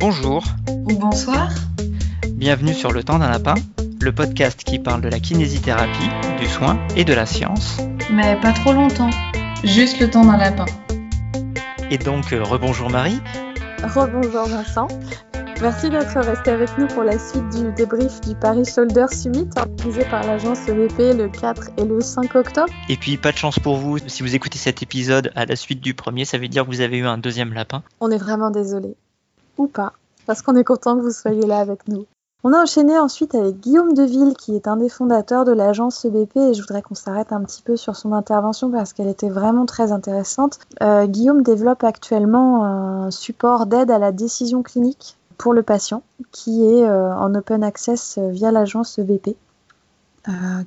Bonjour. Ou bonsoir. Bienvenue sur Le Temps d'un Lapin, le podcast qui parle de la kinésithérapie, du soin et de la science. Mais pas trop longtemps. Juste le temps d'un lapin. Et donc, euh, rebonjour Marie. Rebonjour Vincent. Merci d'être resté avec nous pour la suite du débrief du Paris Shoulder Summit organisé par l'agence EVP le 4 et le 5 octobre. Et puis, pas de chance pour vous, si vous écoutez cet épisode à la suite du premier, ça veut dire que vous avez eu un deuxième lapin. On est vraiment désolé. Ou pas, parce qu'on est content que vous soyez là avec nous. On a enchaîné ensuite avec Guillaume Deville, qui est un des fondateurs de l'agence EBP, et je voudrais qu'on s'arrête un petit peu sur son intervention parce qu'elle était vraiment très intéressante. Euh, Guillaume développe actuellement un support d'aide à la décision clinique pour le patient, qui est euh, en open access euh, via l'agence EBP.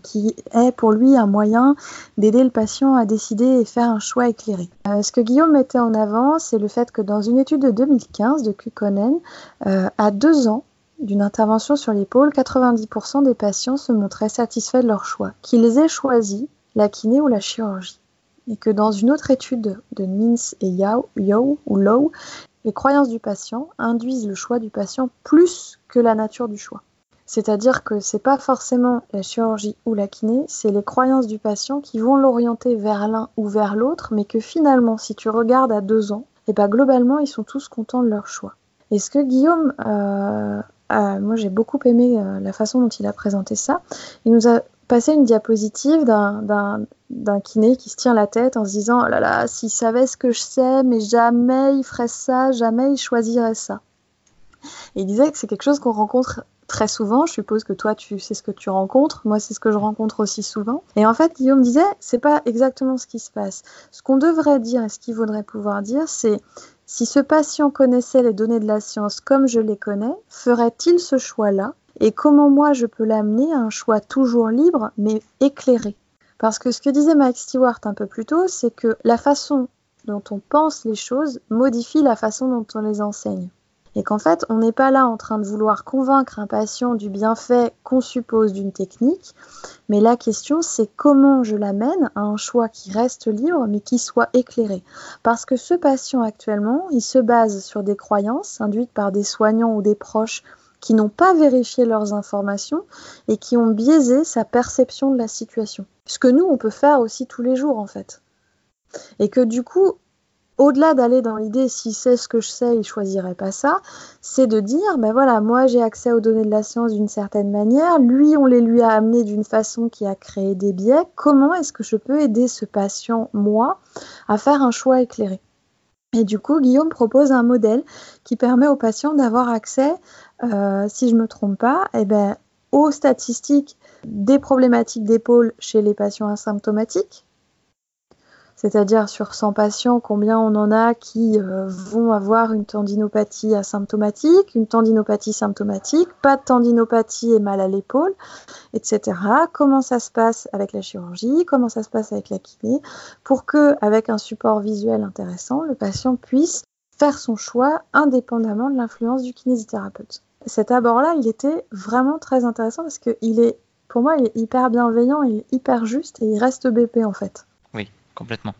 Qui est pour lui un moyen d'aider le patient à décider et faire un choix éclairé. ce que Guillaume mettait en avant, c'est le fait que dans une étude de 2015 de Kukonen, à deux ans, d'une intervention sur l'épaule, 90% des patients se montraient satisfaits de leur choix, qu'ils aient choisi la kiné ou la chirurgie. Et que dans une autre étude de Mins et Yao, ou Low, les croyances du patient induisent le choix du patient plus que la nature du choix. C'est-à-dire que c'est pas forcément la chirurgie ou la kiné, c'est les croyances du patient qui vont l'orienter vers l'un ou vers l'autre, mais que finalement, si tu regardes à deux ans, et eh ben globalement, ils sont tous contents de leur choix. Et ce que Guillaume euh, moi, j'ai beaucoup aimé euh, la façon dont il a présenté ça. Il nous a passé une diapositive d'un kiné qui se tient la tête en se disant oh là là, s'il savait ce que je sais, mais jamais il ferait ça, jamais il choisirait ça. Et il disait que c'est quelque chose qu'on rencontre très souvent. Je suppose que toi, tu sais ce que tu rencontres. Moi, c'est ce que je rencontre aussi souvent. Et en fait, Guillaume disait, c'est pas exactement ce qui se passe. Ce qu'on devrait dire et ce qu'il vaudrait pouvoir dire, c'est si ce patient connaissait les données de la science comme je les connais, ferait-il ce choix-là? Et comment moi je peux l'amener à un choix toujours libre mais éclairé? Parce que ce que disait Mike Stewart un peu plus tôt, c'est que la façon dont on pense les choses modifie la façon dont on les enseigne et qu'en fait, on n'est pas là en train de vouloir convaincre un patient du bienfait qu'on suppose d'une technique, mais la question c'est comment je l'amène à un choix qui reste libre mais qui soit éclairé. Parce que ce patient actuellement, il se base sur des croyances induites par des soignants ou des proches qui n'ont pas vérifié leurs informations et qui ont biaisé sa perception de la situation. Ce que nous, on peut faire aussi tous les jours en fait. Et que du coup, au-delà d'aller dans l'idée si c'est ce que je sais, il choisirait pas ça, c'est de dire ben voilà, moi j'ai accès aux données de la science d'une certaine manière, lui on les lui a amenées d'une façon qui a créé des biais, comment est-ce que je peux aider ce patient, moi, à faire un choix éclairé? Et du coup, Guillaume propose un modèle qui permet aux patients d'avoir accès, euh, si je ne me trompe pas, eh ben, aux statistiques des problématiques d'épaule chez les patients asymptomatiques, c'est-à-dire sur 100 patients, combien on en a qui euh, vont avoir une tendinopathie asymptomatique, une tendinopathie symptomatique, pas de tendinopathie et mal à l'épaule, etc. Comment ça se passe avec la chirurgie, comment ça se passe avec la kiné, pour que, avec un support visuel intéressant, le patient puisse faire son choix indépendamment de l'influence du kinésithérapeute. Cet abord-là, il était vraiment très intéressant parce qu'il est, pour moi, il est hyper bienveillant, il est hyper juste et il reste BP en fait.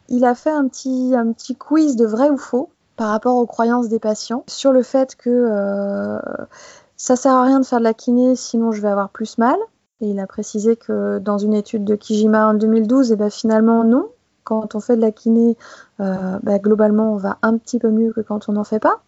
Il a fait un petit, un petit quiz de vrai ou faux par rapport aux croyances des patients sur le fait que euh, ça sert à rien de faire de la kiné sinon je vais avoir plus mal. Et il a précisé que dans une étude de Kijima en 2012, et ben finalement non. Quand on fait de la kiné, euh, ben globalement on va un petit peu mieux que quand on n'en fait pas.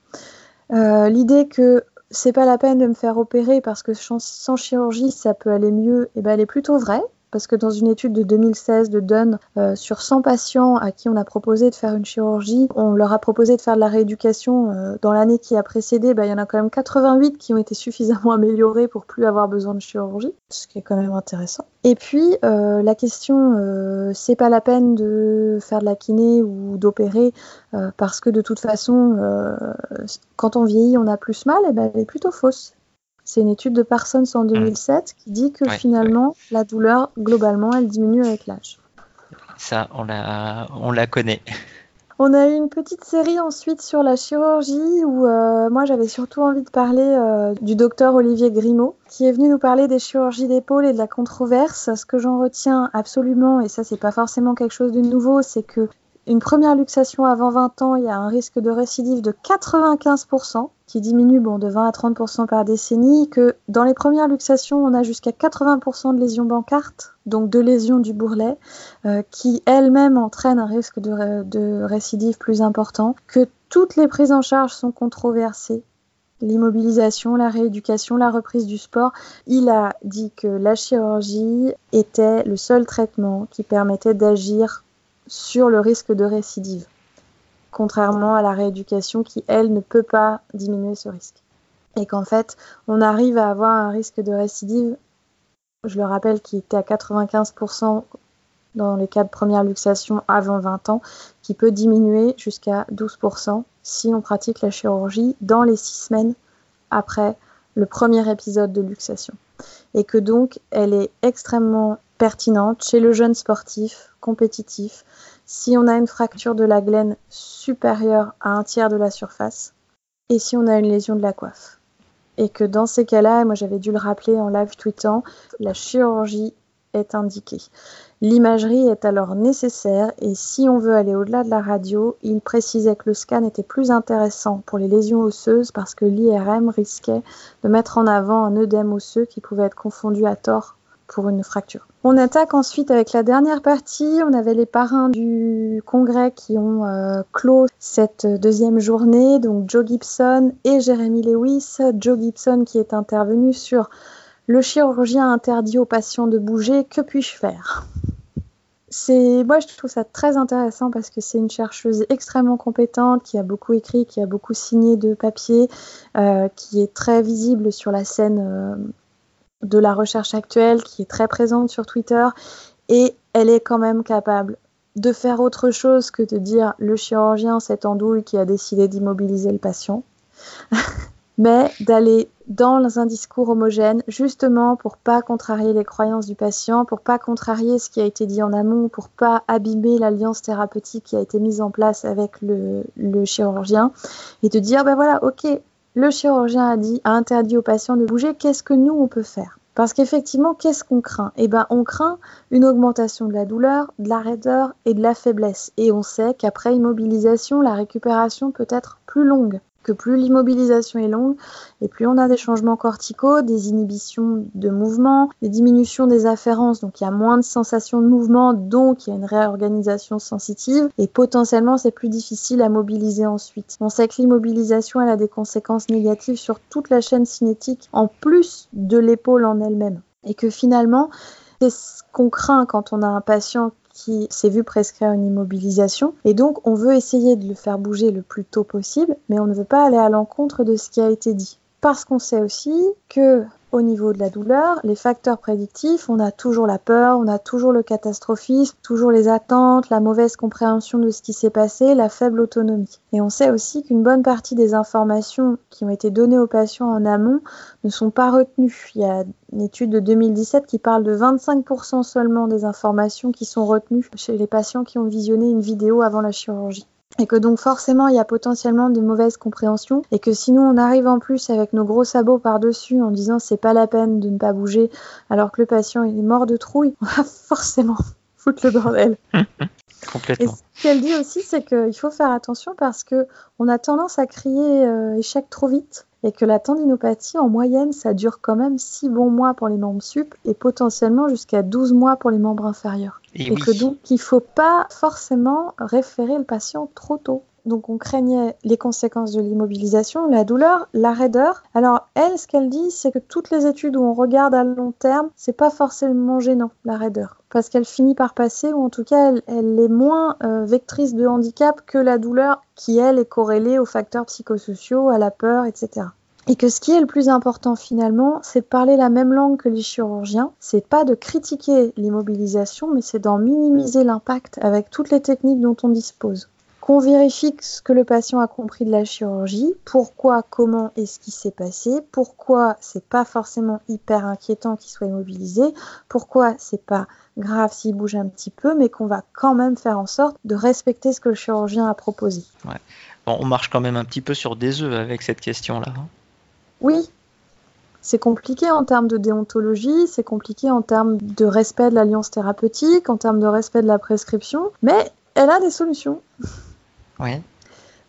Euh, l'idée que c'est pas la peine de me faire opérer parce que sans chirurgie ça peut aller mieux, et ben elle est plutôt vraie parce que dans une étude de 2016 de Dunn, euh, sur 100 patients à qui on a proposé de faire une chirurgie, on leur a proposé de faire de la rééducation euh, dans l'année qui a précédé, bah, il y en a quand même 88 qui ont été suffisamment améliorés pour plus avoir besoin de chirurgie, ce qui est quand même intéressant. Et puis euh, la question, c'est pas la peine de faire de la kiné ou d'opérer parce que de toute façon, quand on vieillit, on a plus mal, et ben elle est plutôt fausse. C'est une étude de Parsons en 2007 qui dit que finalement, la douleur, globalement, elle diminue avec l'âge. Ça, on la, on la connaît. On a eu une petite série ensuite sur la chirurgie où euh, moi j'avais surtout envie de parler euh, du docteur Olivier Grimaud qui est venu nous parler des chirurgies d'épaule et de la controverse. Ce que j'en retiens absolument, et ça c'est pas forcément quelque chose de nouveau, c'est que une première luxation avant 20 ans, il y a un risque de récidive de 95%, qui diminue bon, de 20 à 30% par décennie, que dans les premières luxations, on a jusqu'à 80% de lésions bancartes, donc de lésions du bourrelet, euh, qui elles-mêmes entraînent un risque de, de récidive plus important, que toutes les prises en charge sont controversées l'immobilisation, la rééducation, la reprise du sport. Il a dit que la chirurgie était le seul traitement qui permettait d'agir sur le risque de récidive, contrairement à la rééducation qui, elle, ne peut pas diminuer ce risque. Et qu'en fait, on arrive à avoir un risque de récidive, je le rappelle, qui était à 95% dans les cas de première luxation avant 20 ans, qui peut diminuer jusqu'à 12% si on pratique la chirurgie dans les 6 semaines après le premier épisode de luxation. Et que donc elle est extrêmement pertinente chez le jeune sportif compétitif si on a une fracture de la glaine supérieure à un tiers de la surface et si on a une lésion de la coiffe. Et que dans ces cas-là, moi j'avais dû le rappeler en live tweetant, la chirurgie est indiquée. L'imagerie est alors nécessaire et si on veut aller au-delà de la radio, il précisait que le scan était plus intéressant pour les lésions osseuses parce que l'IRM risquait de mettre en avant un œdème osseux qui pouvait être confondu à tort pour une fracture. On attaque ensuite avec la dernière partie. On avait les parrains du congrès qui ont euh, clos cette deuxième journée, donc Joe Gibson et Jeremy Lewis. Joe Gibson qui est intervenu sur le chirurgien interdit aux patients de bouger, que puis-je faire? C'est moi je trouve ça très intéressant parce que c'est une chercheuse extrêmement compétente qui a beaucoup écrit, qui a beaucoup signé de papiers, euh, qui est très visible sur la scène euh, de la recherche actuelle, qui est très présente sur Twitter et elle est quand même capable de faire autre chose que de dire le chirurgien cette andouille qui a décidé d'immobiliser le patient. mais d'aller dans un discours homogène, justement pour pas contrarier les croyances du patient, pour pas contrarier ce qui a été dit en amont, pour pas abîmer l'alliance thérapeutique qui a été mise en place avec le, chirurgien, et de dire ben voilà, ok, le chirurgien a dit, interdit au patient de bouger, qu'est-ce que nous on peut faire? Parce qu'effectivement, qu'est-ce qu'on craint? Eh ben, on craint une augmentation de la douleur, de la raideur et de la faiblesse. Et on sait qu'après immobilisation, la récupération peut être plus longue que plus l'immobilisation est longue et plus on a des changements corticaux, des inhibitions de mouvement, des diminutions des afférences, donc il y a moins de sensations de mouvement, donc il y a une réorganisation sensitive et potentiellement c'est plus difficile à mobiliser ensuite. On sait que l'immobilisation elle a des conséquences négatives sur toute la chaîne cinétique en plus de l'épaule en elle-même et que finalement c'est ce qu'on craint quand on a un patient qui s'est vu prescrire une immobilisation. Et donc, on veut essayer de le faire bouger le plus tôt possible, mais on ne veut pas aller à l'encontre de ce qui a été dit. Parce qu'on sait aussi que au niveau de la douleur, les facteurs prédictifs, on a toujours la peur, on a toujours le catastrophisme, toujours les attentes, la mauvaise compréhension de ce qui s'est passé, la faible autonomie. Et on sait aussi qu'une bonne partie des informations qui ont été données aux patients en amont ne sont pas retenues. Il y a une étude de 2017 qui parle de 25% seulement des informations qui sont retenues chez les patients qui ont visionné une vidéo avant la chirurgie et que donc forcément il y a potentiellement de mauvaises compréhensions et que sinon on arrive en plus avec nos gros sabots par-dessus en disant c'est pas la peine de ne pas bouger alors que le patient est mort de trouille, on va forcément foutre le bordel. Complètement. Et ce qu'elle dit aussi c'est qu'il faut faire attention parce que on a tendance à crier euh, échec trop vite et que la tendinopathie, en moyenne, ça dure quand même 6 bons mois pour les membres sup et potentiellement jusqu'à 12 mois pour les membres inférieurs. Et, que donc, il ne faut pas forcément référer le patient trop tôt. Donc on craignait les conséquences de l'immobilisation, la douleur, la raideur. Alors elle, ce qu'elle dit, c'est que toutes les études où on regarde à long terme, c'est pas forcément gênant la raideur, parce qu'elle finit par passer, ou en tout cas elle, est moins euh, vectrice de handicap que la douleur, qui elle est corrélée aux facteurs psychosociaux, à la peur, etc. Et que ce qui est le plus important finalement, c'est de parler la même langue que les chirurgiens. C'est pas de critiquer l'immobilisation, mais c'est d'en minimiser l'impact avec toutes les techniques dont on dispose qu'on vérifie ce que le patient a compris de la chirurgie, pourquoi, comment et ce qui s'est passé, pourquoi c'est pas forcément hyper inquiétant qu'il soit immobilisé, pourquoi c'est pas grave s'il bouge un petit peu, mais qu'on va quand même faire en sorte de respecter ce que le chirurgien a proposé. on marche quand même un petit peu sur des œufs avec cette question-là. Hein. Oui, c'est compliqué en termes de déontologie, c'est compliqué en termes de respect de l'alliance thérapeutique, en termes de respect de la prescription, mais elle a des solutions. Ouais.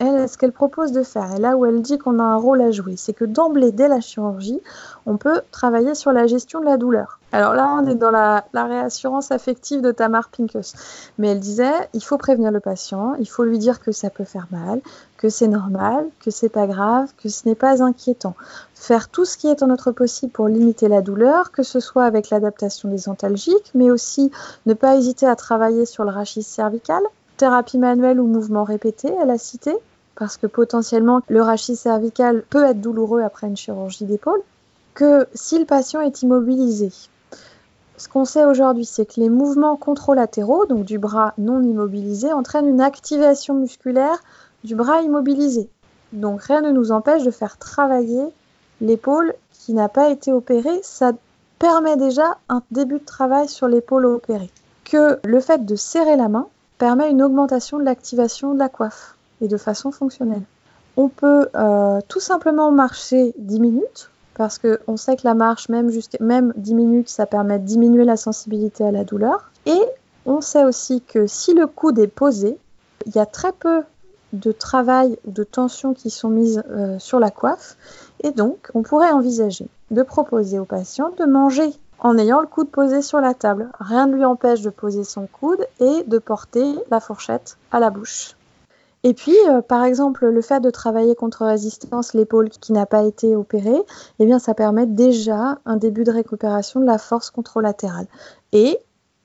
Elle, ce qu'elle propose de faire, et là où elle dit qu'on a un rôle à jouer, c'est que d'emblée, dès la chirurgie, on peut travailler sur la gestion de la douleur. Alors là, on est dans la, réassurance affective de Tamar Pincus. Mais elle disait, il faut prévenir le patient, il faut lui dire que ça peut faire mal, que c'est normal, que c'est pas grave, que ce n'est pas inquiétant. Faire tout ce qui est en notre possible pour limiter la douleur, que ce soit avec l'adaptation des antalgiques, mais aussi ne pas hésiter à travailler sur le rachis cervical, thérapie manuelle ou mouvement répété, elle a cité, parce que potentiellement le rachis cervical peut être douloureux après une chirurgie d'épaule, que si le patient est immobilisé, ce qu'on sait aujourd'hui, c'est que les mouvements controlatéraux, donc du bras non immobilisé, entraînent une activation musculaire du bras immobilisé. Donc rien ne nous empêche de faire travailler l'épaule qui n'a pas été opérée. Ça permet déjà un début de travail sur l'épaule opérée. Que le fait de serrer la main permet une augmentation de l'activation de la coiffe et de façon fonctionnelle. On peut euh, tout simplement marcher 10 minutes parce qu'on sait que la marche, même, même 10 minutes, ça permet de diminuer la sensibilité à la douleur. Et on sait aussi que si le coude est posé, il y a très peu de travail ou de tension qui sont mises euh, sur la coiffe. Et donc, on pourrait envisager de proposer au patient de manger en ayant le coude posé sur la table. Rien ne lui empêche de poser son coude et de porter la fourchette à la bouche. Et puis, euh, par exemple, le fait de travailler contre résistance l'épaule qui n'a pas été opérée, eh bien, ça permet déjà un début de récupération de la force contralatérale. Et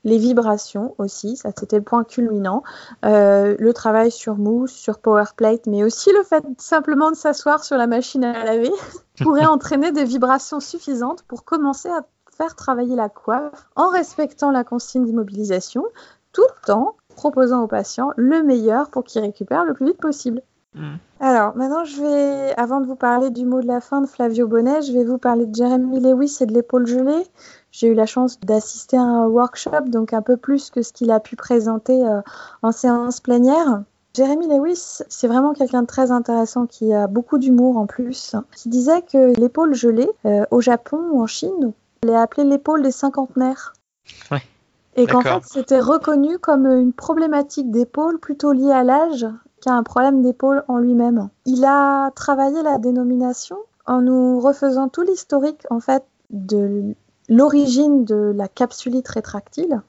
les vibrations aussi, ça c'était le point culminant, euh, le travail sur mousse, sur power plate, mais aussi le fait simplement de s'asseoir sur la machine à laver pourrait entraîner des vibrations suffisantes pour commencer à faire travailler la coiffe en respectant la consigne d'immobilisation, tout temps proposant au patient le meilleur pour qu'il récupère le plus vite possible. Mm. Alors, maintenant, je vais, avant de vous parler du mot de la fin de Flavio Bonnet, je vais vous parler de Jeremy Lewis et de l'épaule gelée. J'ai eu la chance d'assister à un workshop, donc un peu plus que ce qu'il a pu présenter euh, en séance plénière. Jeremy Lewis, c'est vraiment quelqu'un de très intéressant qui a beaucoup d'humour en plus, qui disait que l'épaule gelée, euh, au Japon ou en Chine, elle est appelée l'épaule des cinquantenaires. Ouais. Et qu'en fait, c'était reconnu comme une problématique d'épaule plutôt liée à l'âge qu'à un problème d'épaule en lui-même. Il a travaillé la dénomination en nous refaisant tout l'historique en fait de l'origine de la capsulite rétractile,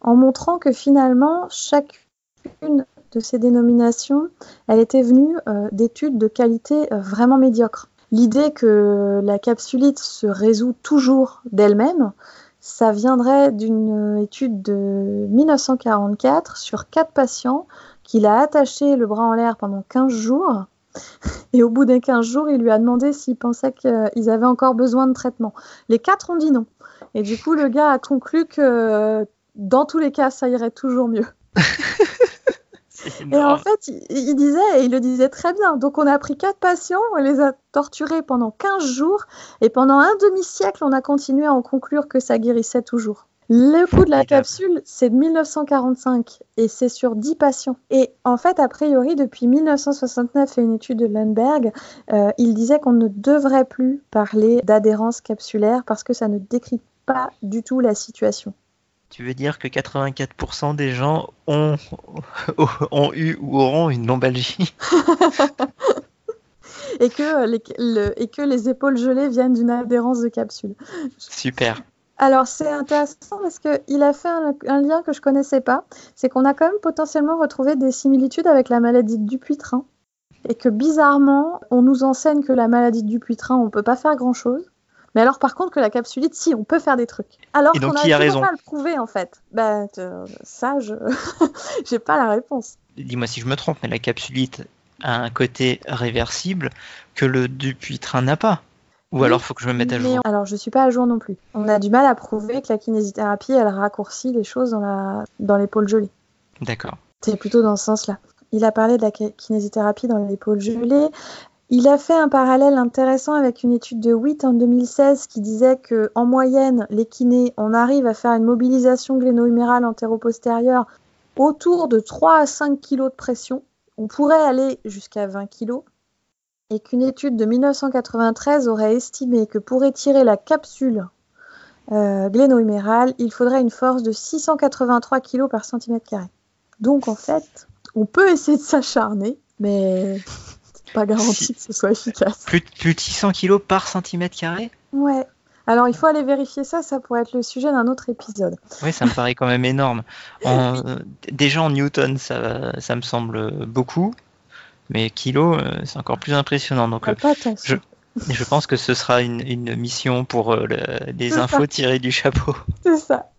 en montrant que finalement chacune de ces dénominations, elle était venue euh, d'études de qualité euh, vraiment médiocre. L'idée que la capsulite se résout toujours d'elle-même, ça viendrait d'une étude de 1944 sur quatre patients qu'il a attaché le bras en l'air pendant 15 jours. Et au bout des 15 jours, il lui a demandé s'il pensait qu'ils avaient encore besoin de traitement. Les quatre ont dit non. Et du coup, le gars a conclu que dans tous les cas, ça irait toujours mieux. Et en fait, il, il disait, et il le disait très bien, donc on a pris quatre patients, on les a torturés pendant 15 jours, et pendant un demi-siècle, on a continué à en conclure que ça guérissait toujours. Le coût de la capsule, c'est de 1945, et c'est sur 10 patients. Et en fait, a priori, depuis 1969 et une étude de Lundberg, euh, il disait qu'on ne devrait plus parler d'adhérence capsulaire parce que ça ne décrit pas du tout la situation. Tu veux dire que 84% des gens ont, ont eu ou auront une lombalgie? Et que les, le- et que les épaules gelées viennent d'une adhérence de capsule. Super. Alors c'est intéressant parce qu'il a fait un, un lien que je connaissais pas, c'est qu'on a quand même potentiellement retrouvé des similitudes avec la maladie de Dupuytren et que bizarrement on nous enseigne que la maladie de Dupuytren on peut pas faire grand chose, mais alors par contre que la capsulite si on peut faire des trucs. Alors qu'on a a raison pas à le prouver en fait. Ben ça je j'ai pas la réponse. Dis-moi si je me trompe, mais la capsulite a un côté réversible que le Dupuytren n'a pas. Ou Oui, alors faut que je me mette à jour. on- Alors je suis pas à jour non plus. On a du mal à prouver que la kinésithérapie elle raccourcit les choses dans la dans l'épaule gelée. D'accord. C'est plutôt dans ce sens-là. Il a parlé de la ki- kinésithérapie dans l'épaule gelée. Il a fait un parallèle intéressant avec une étude de Witt en 2016 qui disait que en moyenne, les kinés, on arrive à faire une mobilisation gléno-humérale antéro-postérieure autour de 3 à 5 kg de pression. On pourrait aller jusqu'à 20 kg. Et qu'une étude de 1993 aurait estimé que pour étirer la capsule euh, gléno-humérale, il faudrait une force de 683 kg par centimètre carré. Donc en fait, on peut essayer de s'acharner, mais pas garanti que ce soit efficace. Plus, plus de 600 kg par centimètre carré Ouais. Alors il faut aller vérifier ça, ça pourrait être le sujet d'un autre épisode. Oui, ça me paraît quand même énorme. En, euh, déjà en newton, ça, ça me semble beaucoup, mais kilo, euh, c'est encore plus impressionnant. Donc, Ah, euh, pas je, je pense que ce sera une, une mission pour euh, le- des C'est infos ça. tirées du chapeau. C'est ça.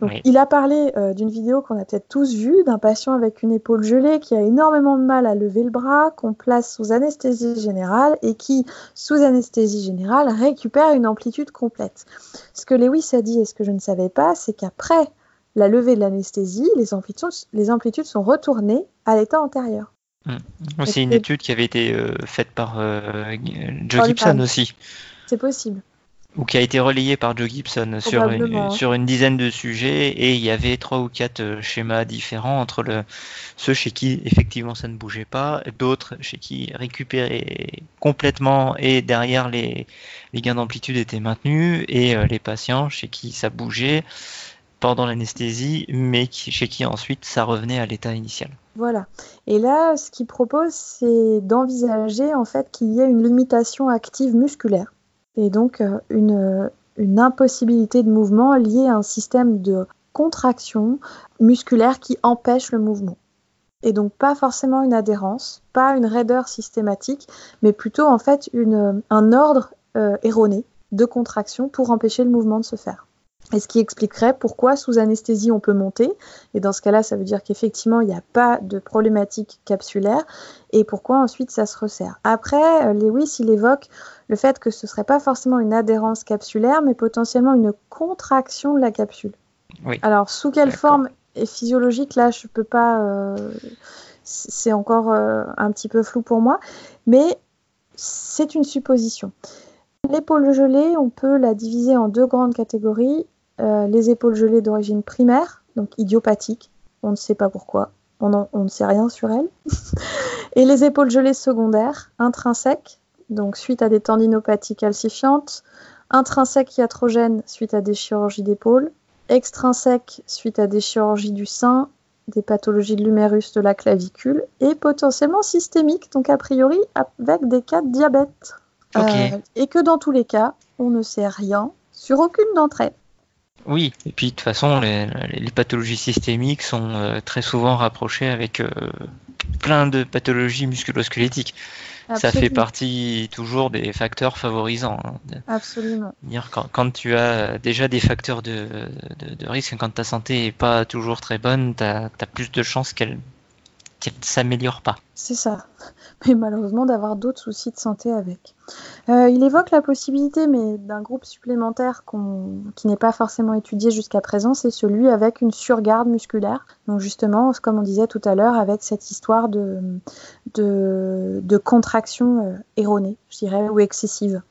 Donc, Oui. Il a parlé euh, d'une vidéo qu'on a peut-être tous vue, d'un patient avec une épaule gelée qui a énormément de mal à lever le bras, qu'on place sous anesthésie générale et qui, sous anesthésie générale, récupère une amplitude complète. Ce que Lewis a dit et ce que je ne savais pas, c'est qu'après la levée de l'anesthésie, les amplitudes, les amplitudes sont retournées à l'état antérieur. C'est une étude qui avait été euh, faite par euh, Joe Gibson aussi, C'est possible. Ou qui a été relayée par Joe Gibson sur une, sur une dizaine de sujets, et il y avait trois ou quatre euh, schémas différents entre le, ceux chez qui effectivement ça ne bougeait pas, d'autres chez qui récupérait complètement et derrière les, les gains d'amplitude étaient maintenus, et euh, les patients chez qui ça bougeait pendant l'anesthésie, mais chez qui ensuite ça revenait à l'état initial. Voilà. Et là, ce qu'il propose, c'est d'envisager en fait qu'il y ait une limitation active musculaire et donc euh, une, une impossibilité de mouvement liée à un système de contraction musculaire qui empêche le mouvement. Et donc pas forcément une adhérence, pas une raideur systématique, mais plutôt en fait une, un ordre euh, erroné de contraction pour empêcher le mouvement de se faire. Et ce qui expliquerait pourquoi sous anesthésie on peut monter, et dans ce cas-là ça veut dire qu'effectivement il n'y a pas de problématique capsulaire, et pourquoi ensuite ça se resserre. Après, euh, Lewis il évoque le fait que ce ne serait pas forcément une adhérence capsulaire, mais potentiellement une contraction de la capsule. Oui. Alors sous quelle forme est physiologique, là je peux pas... euh, c'est encore euh, un petit peu flou pour moi, mais c'est une supposition. L'épaule gelée, on peut la diviser en deux grandes catégories. Euh, les épaules gelées d'origine primaire, donc idiopathique, on ne sait pas pourquoi, on, en- on ne sait rien sur elles. Et les épaules gelées secondaires, intrinsèques, donc suite à des tendinopathies calcifiantes, intrinsèques iatrogènes suite à des chirurgies d'épaule, extrinsèques suite à des chirurgies du sein, des pathologies de l'humérus de la clavicule, et potentiellement systémiques, donc a priori avec des cas de diabète. Euh, et que dans tous les cas, on ne sait rien sur aucune d'entre elles. Oui, et puis de toute façon, les, pathologies systémiques sont euh, très souvent rapprochées avec euh, plein de pathologies musculo-squelettiques. Ça fait Absolument. partie toujours des facteurs favorisants. hein. Absolument. quand, quand tu as déjà des facteurs de, de, de risque, quand ta santé est pas toujours très bonne, tu as, plus de chances qu'elle qu'elle ne s'améliore pas. C'est ça. Mais malheureusement d'avoir d'autres soucis de santé avec. Euh, il évoque la possibilité, mais d'un groupe supplémentaire qui n'est pas forcément étudié jusqu'à présent, c'est celui avec une surgarde musculaire. Donc justement, comme on disait tout à l'heure, avec cette histoire de, de, de contraction euh, erronée, je dirais, ou excessive.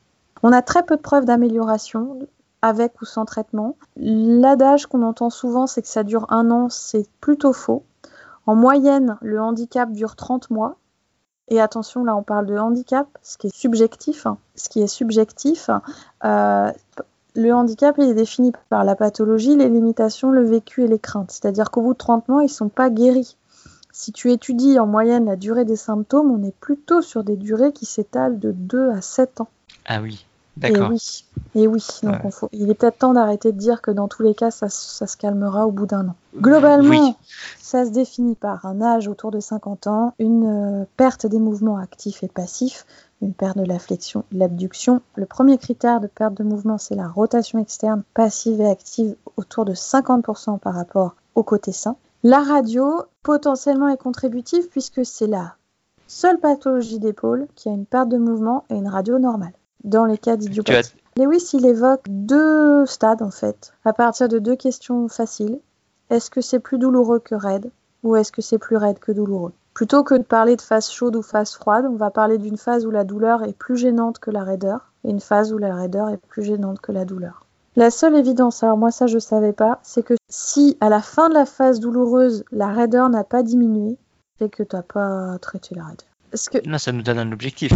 On a très peu de preuves d'amélioration avec ou sans traitement. L'adage qu'on entend souvent, c'est que ça dure un an, c'est plutôt faux. En moyenne, le handicap dure 30 mois. Et attention, là, on parle de handicap, ce qui est subjectif. hein. Ce qui est subjectif, euh, le handicap, il est défini par la pathologie, les limitations, le vécu et les craintes. C'est-à-dire qu'au bout de 30 mois, ils ne sont pas guéris. Si tu étudies en moyenne la durée des symptômes, on est plutôt sur des durées qui s'étalent de 2 à 7 ans. Ah oui, Et oui, et oui. Donc Ouais. on faut- il est peut-être temps d'arrêter de dire que dans tous les cas, ça, ça se calmera au bout d'un an. Globalement, Oui. ça se définit par un âge autour de 50 ans, une euh, perte des mouvements actifs et passifs, une perte de la flexion, de l'abduction. Le premier critère de perte de mouvement, c'est la rotation externe passive et active autour de 50% par rapport au côté sain. La radio, potentiellement, est contributive puisque c'est la seule pathologie d'épaule qui a une perte de mouvement et une radio normale. Dans les cas d'idiopathie. Lewis, il évoque deux stades en fait, à partir de deux questions faciles. Est-ce que c'est plus douloureux que raide ou est-ce que c'est plus raide que douloureux? Plutôt que de parler de phase chaude ou phase froide, on va parler d'une phase où la douleur est plus gênante que la raideur et une phase où la raideur est plus gênante que la douleur. La seule évidence, alors moi ça je savais pas, c'est que si à la fin de la phase douloureuse la raideur n'a pas diminué, c'est que tu n'as pas traité la raideur. Parce que Là, ça nous donne un objectif.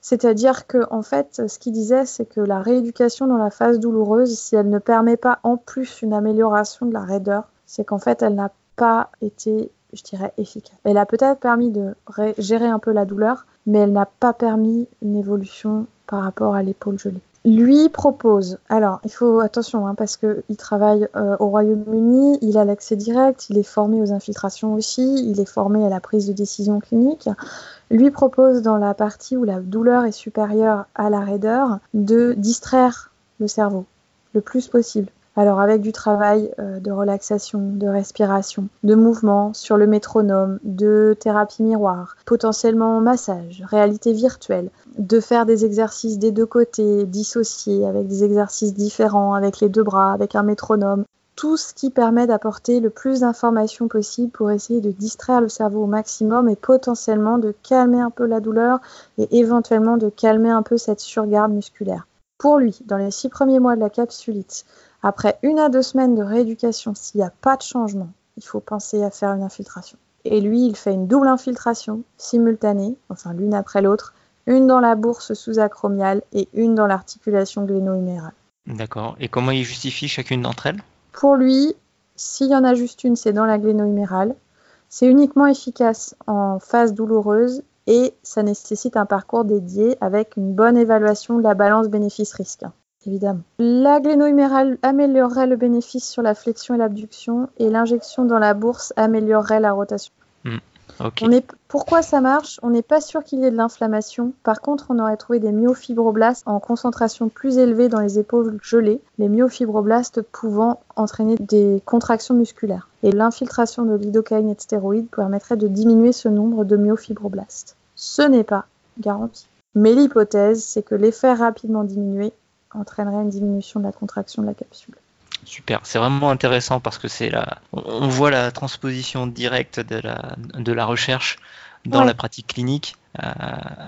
C'est-à-dire que en fait, ce qu'il disait, c'est que la rééducation dans la phase douloureuse, si elle ne permet pas en plus une amélioration de la raideur, c'est qu'en fait, elle n'a pas été, je dirais, efficace. Elle a peut-être permis de gérer un peu la douleur, mais elle n'a pas permis une évolution par rapport à l'épaule gelée lui propose, alors il faut attention hein, parce qu'il travaille euh, au Royaume-Uni, il a l'accès direct, il est formé aux infiltrations aussi, il est formé à la prise de décision clinique. Lui propose dans la partie où la douleur est supérieure à la raideur de distraire le cerveau le plus possible. Alors avec du travail euh, de relaxation, de respiration, de mouvement sur le métronome, de thérapie miroir, potentiellement massage, réalité virtuelle, de faire des exercices des deux côtés, dissociés, avec des exercices différents, avec les deux bras, avec un métronome, tout ce qui permet d'apporter le plus d'informations possible pour essayer de distraire le cerveau au maximum et potentiellement de calmer un peu la douleur et éventuellement de calmer un peu cette surgarde musculaire. Pour lui, dans les six premiers mois de la capsulite, après une à deux semaines de rééducation, s'il n'y a pas de changement, il faut penser à faire une infiltration. Et lui, il fait une double infiltration simultanée, enfin l'une après l'autre, une dans la bourse sous-acromiale et une dans l'articulation gléno-humérale. D'accord. Et comment il justifie chacune d'entre elles? Pour lui, s'il y en a juste une, c'est dans la gléno-humérale. C'est uniquement efficace en phase douloureuse et ça nécessite un parcours dédié avec une bonne évaluation de la balance bénéfice-risque évidemment. La gléno-humérale améliorerait le bénéfice sur la flexion et l'abduction, et l'injection dans la bourse améliorerait la rotation. Hmm, pourquoi ça marche? On n'est pas sûr qu'il y ait de l'inflammation. Par contre, on aurait trouvé des myofibroblastes en concentration plus élevée dans les épaules gelées, les myofibroblastes pouvant entraîner des contractions musculaires. Et l'infiltration de lidocaïne et de stéroïdes permettrait de diminuer ce nombre de myofibroblastes. Ce n'est pas garanti. Mais l'hypothèse, c'est que l'effet rapidement diminué entraînerait une diminution de la contraction de la capsule. Super, c'est vraiment intéressant parce que c'est là, on voit la transposition directe de la, de la recherche dans la pratique clinique euh,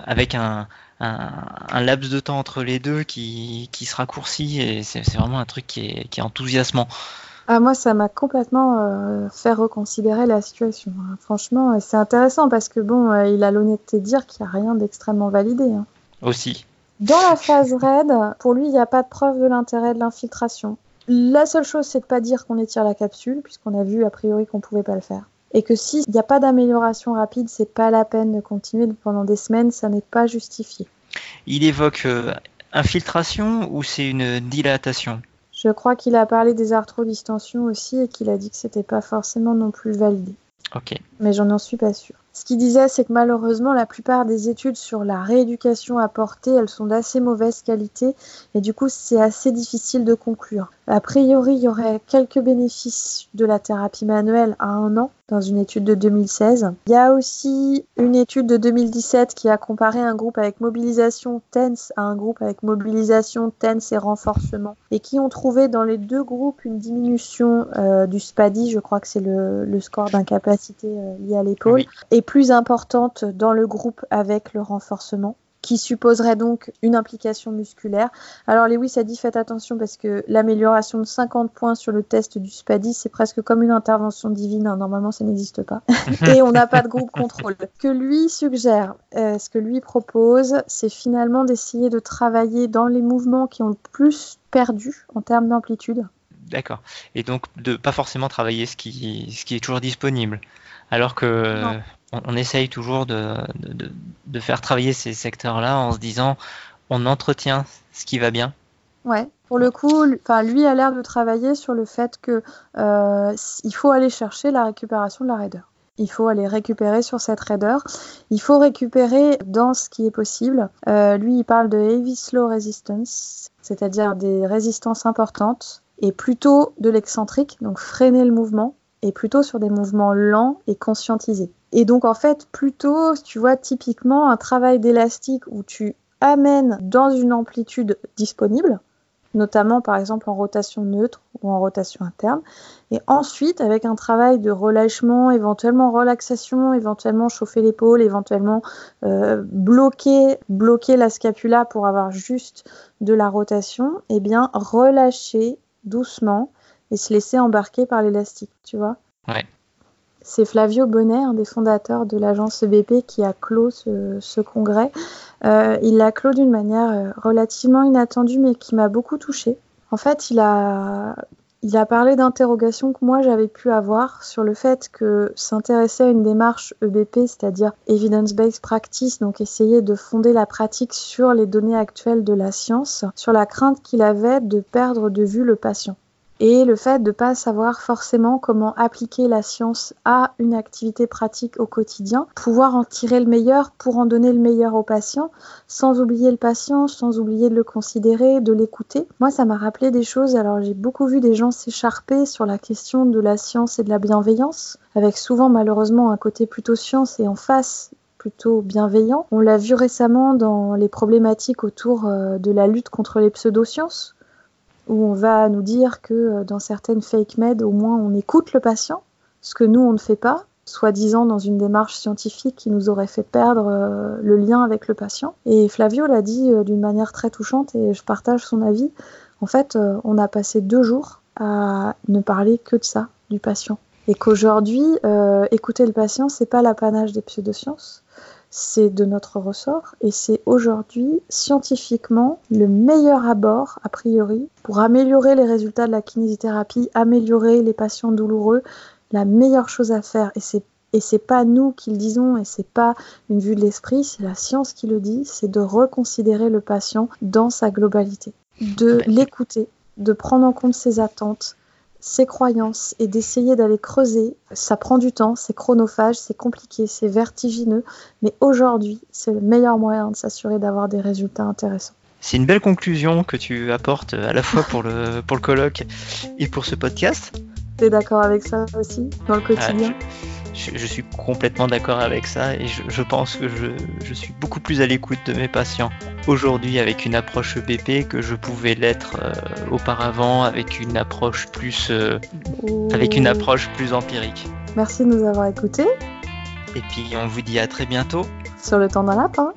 avec un, un, laps de temps entre les deux qui, qui se raccourcit et c'est vraiment un truc qui est, qui est enthousiasmant. Ah, moi, ça m'a complètement euh, fait reconsidérer la situation. Hein. Franchement, c'est intéressant parce que bon, euh, il a l'honnêteté de dire qu'il n'y a rien d'extrêmement validé. Hein. Aussi, dans la phase raid, pour lui, il n'y a pas de preuve de l'intérêt de l'infiltration. La seule chose, c'est de pas dire qu'on étire la capsule, puisqu'on a vu a priori qu'on pouvait pas le faire. Et que s'il n'y a pas d'amélioration rapide, c'est pas la peine de continuer pendant des semaines, ça n'est pas justifié. Il évoque euh, infiltration ou c'est une dilatation? Je crois qu'il a parlé des arthrodistensions aussi et qu'il a dit que c'était pas forcément non plus validé. Ok. Mais j'en suis pas sûr. Ce qu'il disait, c'est que malheureusement, la plupart des études sur la rééducation apportée, elles sont d'assez mauvaise qualité et du coup, c'est assez difficile de conclure. A priori, il y aurait quelques bénéfices de la thérapie manuelle à un an dans une étude de 2016. Il y a aussi une étude de 2017 qui a comparé un groupe avec mobilisation tense à un groupe avec mobilisation tense et renforcement et qui ont trouvé dans les deux groupes une diminution euh, du SPADI, je crois que c'est le, score d'incapacité euh, lié à l'épaule, et plus importante dans le groupe avec le renforcement qui supposerait donc une implication musculaire. Alors Lewis a dit faites attention parce que l'amélioration de 50 points sur le test du SPADI, c'est presque comme une intervention divine. Hein. Normalement, ça n'existe pas. Et on n'a pas de groupe contrôle. Ce que lui suggère, euh, ce que lui propose, c'est finalement d'essayer de travailler dans les mouvements qui ont le plus perdu en termes d'amplitude. D'accord. Et donc de pas forcément travailler ce qui, ce qui est toujours disponible. Alors que on, essaye toujours de, de, faire travailler ces secteurs-là en se disant on entretient ce qui va bien. Ouais, pour le coup, lui a l'air de travailler sur le fait que euh, il faut aller chercher la récupération de la raideur. Il faut aller récupérer sur cette raideur. Il faut récupérer dans ce qui est possible. Euh, lui, il parle de heavy slow resistance, c'est-à-dire des résistances importantes et plutôt de l'excentrique, donc freiner le mouvement, et plutôt sur des mouvements lents et conscientisés. Et donc en fait, plutôt, tu vois, typiquement un travail d'élastique où tu amènes dans une amplitude disponible, notamment par exemple en rotation neutre ou en rotation interne, et ensuite avec un travail de relâchement, éventuellement relaxation, éventuellement chauffer l'épaule, éventuellement euh, bloquer, la scapula pour avoir juste de la rotation, et eh bien relâcher doucement et se laisser embarquer par l'élastique, tu vois. C'est Flavio Bonnet, un des fondateurs de l'agence EBP, qui a clos ce, congrès. Euh, il l'a clos d'une manière euh, relativement inattendue, mais qui m'a beaucoup touchée. En fait, il a, il a parlé d'interrogations que moi j'avais pu avoir sur le fait que s'intéresser à une démarche EBP, c'est-à-dire Evidence-Based Practice, donc essayer de fonder la pratique sur les données actuelles de la science, sur la crainte qu'il avait de perdre de vue le patient et le fait de ne pas savoir forcément comment appliquer la science à une activité pratique au quotidien, pouvoir en tirer le meilleur pour en donner le meilleur au patient, sans oublier le patient, sans oublier de le considérer, de l'écouter. Moi, ça m'a rappelé des choses. Alors, j'ai beaucoup vu des gens s'écharper sur la question de la science et de la bienveillance, avec souvent malheureusement un côté plutôt science et en face plutôt bienveillant. On l'a vu récemment dans les problématiques autour euh, de la lutte contre les pseudosciences, où on va nous dire que euh, dans certaines fake med, au moins on écoute le patient, ce que nous on ne fait pas, soi-disant dans une démarche scientifique qui nous aurait fait perdre euh, le lien avec le patient. Et Flavio l'a dit euh, d'une manière très touchante et je partage son avis. En fait, on a passé deux jours à ne parler que de ça, du patient. Et qu'aujourd'hui, écouter le patient, c'est pas l'apanage des pseudosciences, c'est de notre ressort et c'est aujourd'hui scientifiquement le meilleur abord, a priori, pour améliorer les résultats de la kinésithérapie, améliorer les patients douloureux, la meilleure chose à faire. Et c'est et c'est pas nous qui le disons et c'est pas une vue de l'esprit, c'est la science qui le dit, c'est de reconsidérer le patient dans sa globalité, de l'écouter, de prendre en compte ses attentes, ses croyances et d'essayer d'aller creuser. Ça prend du temps, c'est chronophage, c'est compliqué, c'est vertigineux, mais aujourd'hui, c'est le meilleur moyen de s'assurer d'avoir des résultats intéressants. C'est une belle conclusion que tu apportes à la fois pour le, pour le colloque et pour ce podcast. Tu es d'accord avec ça aussi, dans le quotidien? Ah, je, suis complètement d'accord avec ça et je, pense que je, suis beaucoup plus à l'écoute de mes patients aujourd'hui avec une approche BP que je pouvais l'être euh, auparavant avec une approche plus euh, avec une approche plus empirique. Merci de nous avoir écoutés. Et puis on vous dit à très bientôt. Sur le temps d'un lapin.